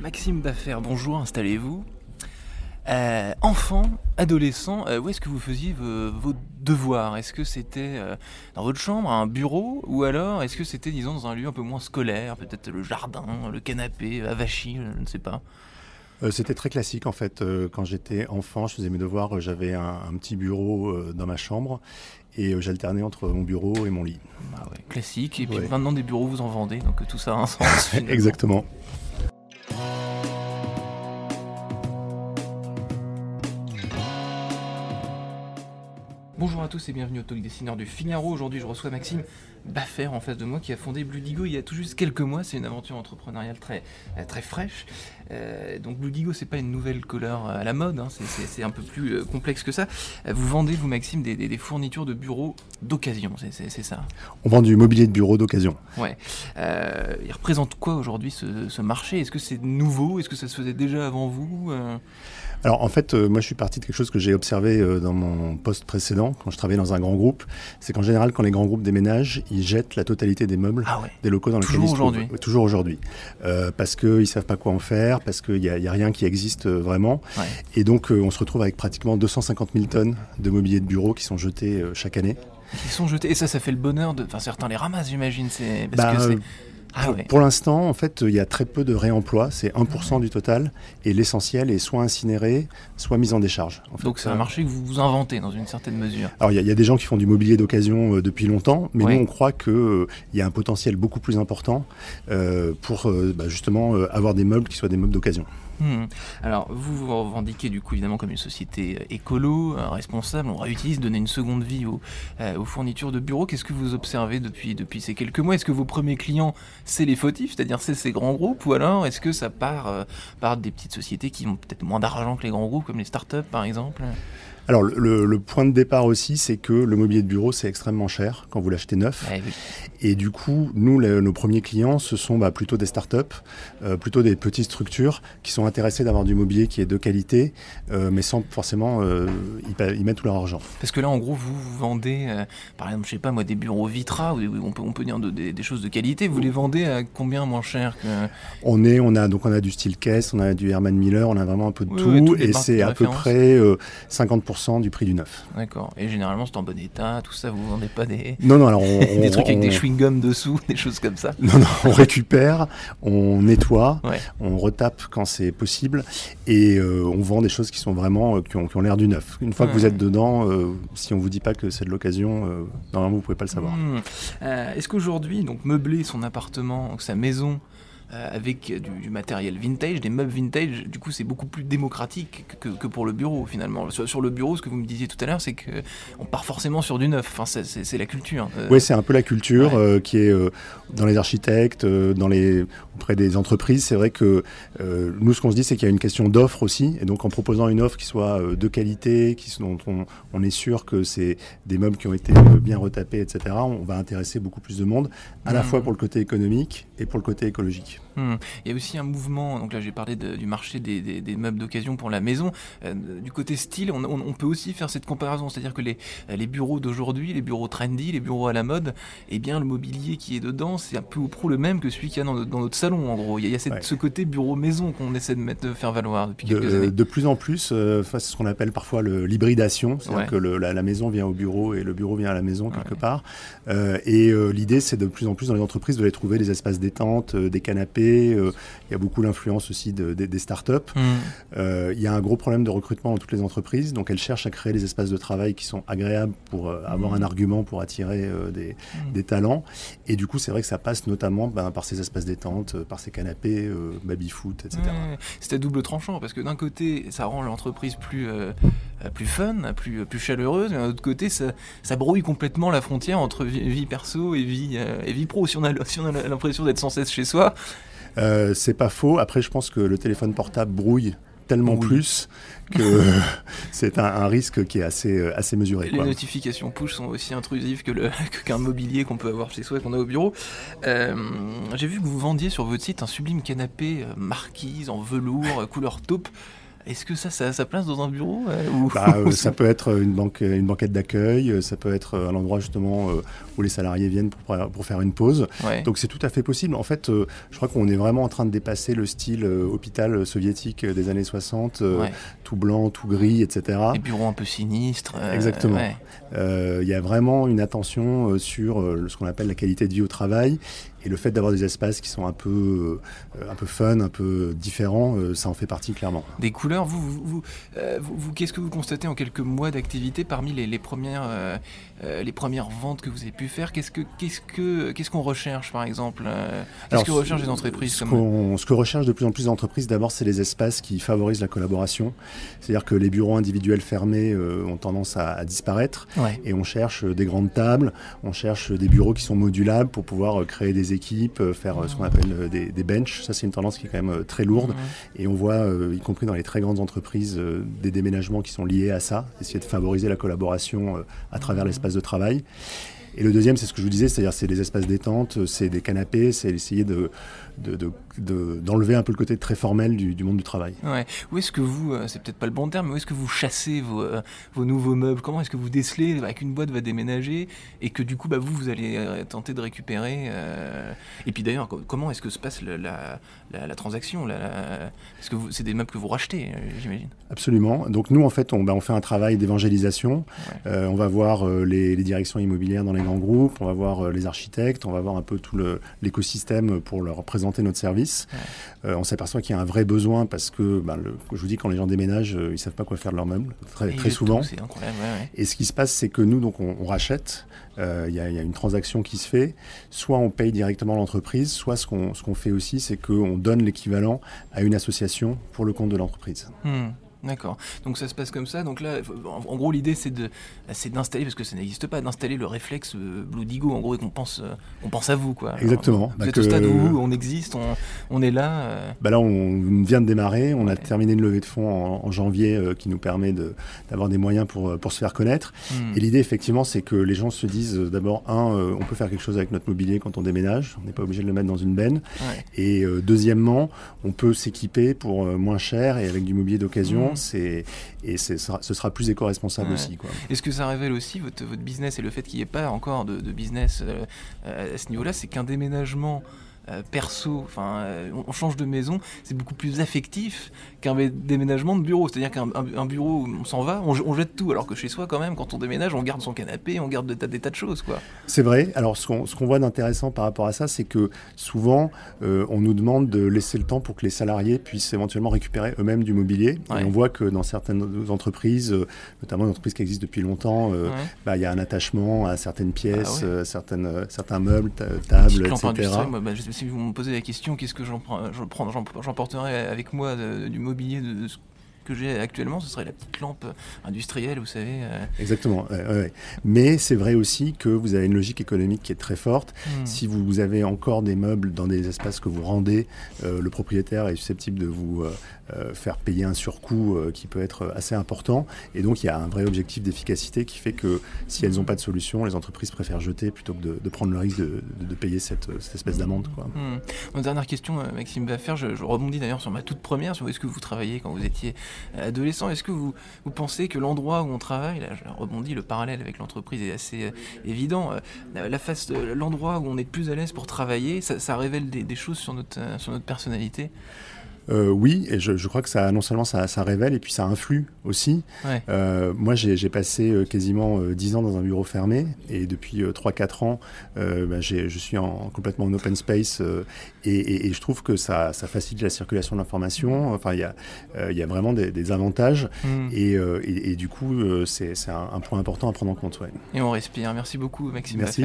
Maxime Baffer, bonjour, installez-vous. Euh, enfant, adolescent, euh, où est-ce que vous faisiez vos, devoirs? Est-ce que c'était euh, dans votre chambre, un bureau, ou alors est-ce que c'était, disons, dans un lieu un peu moins scolaire, peut-être le jardin, le canapé, à Vachy, je ne sais pas? Euh, C'était très classique en fait. Euh, Quand j'étais enfant, je faisais mes devoirs, euh, j'avais un, un petit bureau euh, dans ma chambre et j'alternais entre mon bureau et mon lit. Ah ouais, Classique, et puis Ouais. maintenant des bureaux vous en vendez, donc tout ça a un sens. Exactement. Bonjour à tous et bienvenue au Talk Dessineur du Figaro. Aujourd'hui, je reçois Maxime Baffer en face de moi qui a fondé Bludigo il y a tout juste quelques mois. C'est une aventure entrepreneuriale très, euh, très fraîche. Euh, donc Bludigo, c'est pas une nouvelle couleur à la mode, hein. C'est- un peu plus euh, complexe que ça. Euh, Vous vendez, vous Maxime, des, des- des fournitures de bureaux d'occasion, c'est- ça On vend du mobilier de bureau d'occasion. Ouais. Euh, il représente quoi aujourd'hui ce, ce marché? Est-ce que c'est nouveau? Est-ce que ça se faisait déjà avant vous Euh, Alors en fait, euh, moi je suis parti de quelque chose que j'ai observé euh, dans mon poste précédent, quand je travaillais dans un grand groupe. C'est qu'en général, quand les grands groupes déménagent, ils jettent la totalité des meubles Ah ouais. des locaux dans lesquels ils se trouvent. Toujours aujourd'hui. Euh, parce qu'ils ne savent pas quoi en faire, parce qu'il n'y a, rien qui existe euh, vraiment. Ouais. Et donc euh, on se retrouve avec pratiquement 250 000 tonnes de mobilier de bureau qui sont jetés euh, chaque année. Ils sont jetés. Et ça, ça fait le bonheur de. Enfin, certains les ramassent, j'imagine. C'est parce Bah, que Ah pour, ouais. pour l'instant, en fait, il y a très peu de réemploi, c'est 1% du total, et l'essentiel est soit incinéré, soit mis en décharge. En fait, Donc c'est un Euh, marché que vous vous inventez dans une certaine mesure. Alors il y, a- il y a des gens qui font du mobilier d'occasion euh, depuis longtemps, mais Ouais. nous on croit qu'il y a un potentiel beaucoup plus important euh, pour euh, bah, justement euh, avoir des meubles qui soient des meubles d'occasion. Hmm. Alors vous vous revendiquez du coup évidemment comme une société euh, écolo, euh, responsable, on réutilise, donner une seconde vie aux, euh, aux fournitures de bureaux. Qu'est-ce que vous observez depuis, depuis ces quelques mois? Est-ce que vos premiers clients c'est les fautifs, c'est-à-dire c'est ces grands groupes, ou alors est-ce que ça part, euh, part des petites sociétés qui ont peut-être moins d'argent que les grands groupes, comme les startups par exemple? Alors le, point de départ aussi, c'est que le mobilier de bureau c'est extrêmement cher quand vous l'achetez neuf. Ouais, oui. Et du coup, nous, nos premiers clients, ce sont bah, plutôt des startups, euh, plutôt des petites structures qui sont intéressées d'avoir du mobilier qui est de qualité, euh, mais sans forcément euh, y, mettre tout leur argent. Parce que là, en gros, vous, vous vendez, euh, par exemple, je sais pas moi, des bureaux Vitra, ou on peut, on peut dire de- des, des choses de qualité. Vous les vendez à combien moins cher que... On est, on a donc on a du style caisse, on a du Herman Miller, on a vraiment un peu de Oui, tout, oui, et c'est à peu près euh, 50% du prix du neuf. D'accord. Et généralement, c'est en bon état, tout ça. Vous vendez pas des, Non, non, alors on, des on- trucs avec on- des chewing-gums dessous, des choses comme ça. Non, non, on récupère, on nettoie, Ouais. on retape quand c'est possible, et euh, on vend des choses qui sont vraiment euh, qui ont, qui ont l'air du neuf. Une fois que vous êtes dedans, euh, si on vous dit pas que c'est de l'occasion, euh, normalement vous pouvez pas le savoir. Hmm. Euh, Est-ce qu'aujourd'hui, donc meubler son appartement, sa maison, avec du, du matériel vintage, des meubles vintage, du coup, c'est beaucoup plus démocratique que, que pour le bureau finalement. Sur, sur le bureau, ce que vous me disiez tout à l'heure, c'est que on part forcément sur du neuf. Enfin, c'est- la culture. Euh, Oui, c'est un peu la culture Ouais. euh, qui est euh, dans les architectes, euh, dans les, auprès des entreprises. C'est vrai que euh, nous, ce qu'on se dit, c'est qu'il y a une question d'offre aussi. Et donc, en proposant une offre qui soit euh, de qualité, qui, dont on, on est sûr que c'est des meubles qui ont été euh, bien retapés, etc., on va intéresser beaucoup plus de monde, à la Mhm. fois pour le côté économique et pour le côté écologique. Hmm. Il y a aussi un mouvement, donc là j'ai parlé de- du marché des, des- des meubles d'occasion pour la maison. Euh, du côté style, on, on- on peut aussi faire cette comparaison, c'est-à-dire que les, les bureaux d'aujourd'hui, les bureaux trendy, les bureaux à la mode, eh bien le mobilier qui est dedans, c'est un peu ou prou le même que celui qu'il y a dans, notre- dans notre salon en gros. Il y a, il y a cette- Ouais. ce côté bureau maison qu'on essaie de, mettre, de faire valoir depuis quelques De, années. de plus en plus, euh, face à ce qu'on appelle parfois l'hybridation, c'est-à-dire Ouais. que le- la, la maison vient au bureau et le bureau vient à la maison quelque Ouais. part. Euh, et euh, l'idée, c'est de plus en plus dans les entreprises de les trouver des espaces détente, des canapés. Euh, il y a beaucoup l'influence aussi de- des- des startups. Hmm. Euh, il y a un gros problème de recrutement dans toutes les entreprises, donc elles cherchent à créer des espaces de travail qui sont agréables pour euh, avoir Mhm. un argument pour attirer euh, des, des talents. Et du coup, c'est vrai que ça passe notamment ben, par ces espaces détente, par ces canapés, baby-foot, etc. C'est à double tranchant parce que d'un côté, ça rend l'entreprise plus, plus fun, plus, plus chaleureuse, mais d'un autre côté, ça, ça, brouille complètement la frontière entre vie, perso et vie, et vie pro. Si on a, si on a l'impression d'être sans cesse chez soi, euh, c'est pas faux. Après, je pense que le téléphone portable brouille tellement plus que c'est un, risque qui est assez, euh, assez mesuré. Les notifications push sont aussi intrusives que qu'un mobilier qu'on peut avoir chez soi et qu'on a au bureau. Euh, j'ai vu que vous vendiez sur votre site un sublime canapé marquise en velours couleur taupe. Est-ce que ça, ça a sa place dans un bureau bah, Ça peut être une, banque, une banquette d'accueil, ça peut être un endroit justement où les salariés viennent pour, pour faire une pause. Donc c'est tout à fait possible. En fait, euh, je crois qu'on est vraiment en train de dépasser le style euh, hôpital soviétique des années 60, euh, tout blanc, tout gris, etc. Les bureaux un peu sinistres. Exactement. Il y a vraiment une attention sur ce qu'on appelle la qualité de vie au travail et le fait d'avoir des espaces qui sont un peu, un peu fun, un peu différents, ça en fait partie clairement. Des couleurs, vous, vous, vous, qu'est-ce que vous constatez en quelques mois d'activité parmi les, les premières, les premières ventes que vous avez pu faire? Qu'est-ce que qu'est-ce que qu'est-ce qu'on recherche par exemple euh, Qu'est-ce que recherchent les entreprises ce, ce que recherchent de plus en plus d'entreprises, d'abord, c'est les espaces qui favorisent la collaboration. C'est-à-dire que les bureaux individuels fermés euh, ont tendance à, disparaître, et on cherche des grandes tables, on cherche des bureaux qui sont modulables pour pouvoir créer des équipes, faire ce qu'on appelle des, des benches. Ça, c'est une tendance qui est quand même très lourde, et on voit, y compris dans les très grandes entreprises, des déménagements qui sont liés à ça, essayer de favoriser la collaboration à travers l'espace de travail. Et le deuxième, c'est ce que je vous disais, c'est-à-dire c'est des espaces détente, c'est des canapés, c'est essayer de, d'enlever un peu le côté très formel du, monde du travail. Ouais. Où est-ce que vous, euh, c'est peut-être pas le bon terme, mais où est-ce que vous chassez vos, euh, vos nouveaux meubles? Comment est-ce que vous décelez bah, qu'une boîte va déménager? Et que du coup, bah, vous, vous allez euh, tenter de récupérer Et puis d'ailleurs, comment est-ce que se passe la, la, transaction Parce que c'est des meubles que vous rachetez, j'imagine. Absolument. Donc nous, en fait, on, bah, on fait un travail d'évangélisation. on va voir les, les, directions immobilières dans les grands groupes, on va voir les architectes, on va voir un peu tout l'écosystème pour leur présenter notre service. Euh, on s'aperçoit qu'il y a un vrai besoin parce que, ben, je vous dis, quand les gens déménagent, euh, ils savent pas quoi faire de leurs meubles, très, très souvent. Et ce qui se passe, c'est que nous, donc, on, rachète. Euh, il y, a une transaction qui se fait. Soit on paye directement l'entreprise, soit ce qu'on ce qu'on fait aussi, c'est qu'on donne l'équivalent à une association pour le compte de l'entreprise. Hmm. D'accord. Donc ça se passe comme ça. Donc là, en, gros, l'idée c'est de, c'est d'installer, parce que ça n'existe pas, d'installer le réflexe euh, Blue Digo, en gros, et qu'on pense, euh, on pense à vous, quoi. Exactement. vous êtes au stade où on existe, on, est là. Euh. Bah là, on vient de démarrer. On a terminé une levée de fonds en, janvier qui nous permet de, d'avoir des moyens pour, pour se faire connaître. Hmm. Et l'idée, effectivement, c'est que les gens se disent d'abord, un, on peut faire quelque chose avec notre mobilier quand on déménage. On n'est pas obligé de le mettre dans une benne. Et deuxièmement, on peut s'équiper pour moins cher et avec du mobilier d'occasion. Hmm et ce sera plus éco-responsable aussi. Est-ce que ça révèle aussi votre, votre business et le fait qu'il n'y ait pas encore de, business euh, à ce niveau-là, c'est qu'un déménagement euh, perso, enfin, euh, on change de maison, c'est beaucoup plus affectif qu'un déménagement de bureau. C'est-à-dire qu'un bureau, on s'en va, on, jette tout, alors que chez soi, quand même, quand on déménage, on garde son canapé, on garde des tas, de choses, quoi. C'est vrai. Alors, ce qu'on voit d'intéressant par rapport à ça, c'est que souvent, euh, on nous demande de laisser le temps pour que les salariés puissent éventuellement récupérer eux-mêmes du mobilier. Et on voit que dans certaines entreprises, notamment des entreprises qui existent depuis longtemps, bah, il y a un attachement à certaines pièces, ah certaines, certains meubles, tables, etc si vous me posez la question, qu'est-ce que j'emporterai avec moi du mobilier de, ce que j'ai actuellement, ce serait la petite lampe industrielle, vous savez. Euh. Exactement. Mais c'est vrai aussi que vous avez une logique économique qui est très forte. Hmm. Si vous avez encore des meubles dans des espaces que vous rendez, euh, le propriétaire est susceptible de vous euh, faire payer un surcoût qui peut être assez important. Et donc il y a un vrai objectif d'efficacité qui fait que si elles n'ont pas de solution, les entreprises préfèrent jeter plutôt que de, prendre le risque de, payer cette, espèce d'amende. Hmm. dernière question, Maxime Baffer, je, je rebondis d'ailleurs sur ma toute première, sur où est-ce que vous travaillez quand vous étiez adolescent. Est-ce que vous, pensez que l'endroit où on travaille, là je rebondis, le parallèle avec l'entreprise est assez euh, évident, euh, la face, l'endroit où on est plus à l'aise pour travailler, ça, révèle des, choses euh, sur notre personnalité? Euh, oui, et je, je, crois que ça, non seulement ça, ça, révèle, et puis ça influe aussi. Euh, moi, j'ai passé euh, quasiment 10 ans dans un bureau fermé, et depuis 3-4 ans, bah, je suis en, complètement en open space, et, et, et, je trouve que ça, ça facilite la circulation de l'information. Enfin, il y a, y a vraiment des, des avantages, mm. et, et, du coup, c'est un, un, point important à prendre en compte. Ouais. Et on respire. Merci beaucoup, Maxime Merci.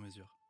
sur mesure.